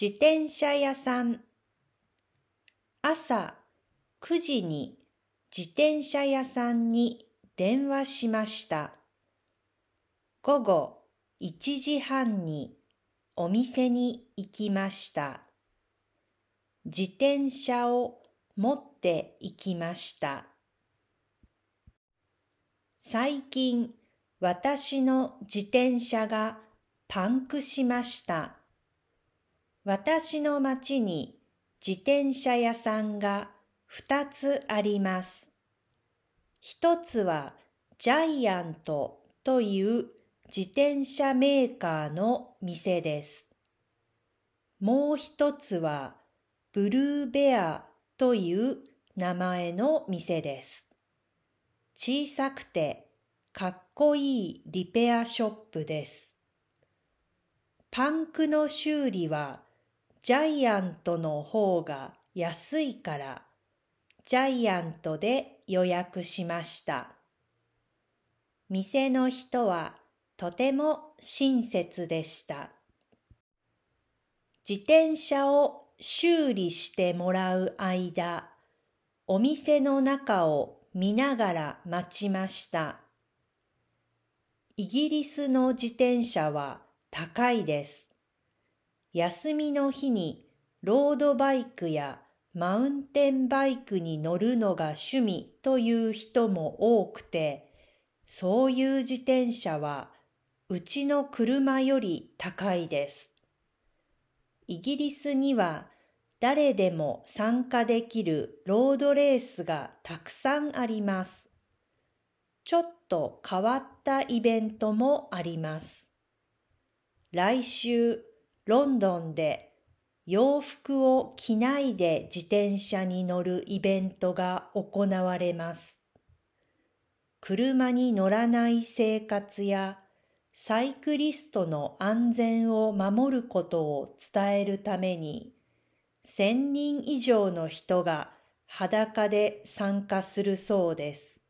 自転車屋さん朝9時に自転車屋さんに電話しました。午後1時半にお店に行きました。自転車を持って行きました。最近私の自転車がパンクしました。私の町に自転車屋さんが2つあります。一つはジャイアントという自転車メーカーの店です。もう一つはブルーベアという名前の店です。小さくてかっこいいリペアショップです。パンクの修理はジャイアントの方が安いからジャイアントで予約しました。店の人はとても親切でした。自転車を修理してもらう間、お店の中を見ながら待ちました。イギリスの自転車は高いです。休みの日にロードバイクやマウンテンバイクに乗るのが趣味という人も多くて、そういう自転車はうちの車より高いです。イギリスには誰でも参加できるロードレースがたくさんあります。ちょっと変わったイベントもあります。来週、ロンドンで洋服を着ないで自転車に乗るイベントが行われます。車に乗らない生活やサイクリストの安全を守ることを伝えるために、1000人以上の人が裸で参加するそうです。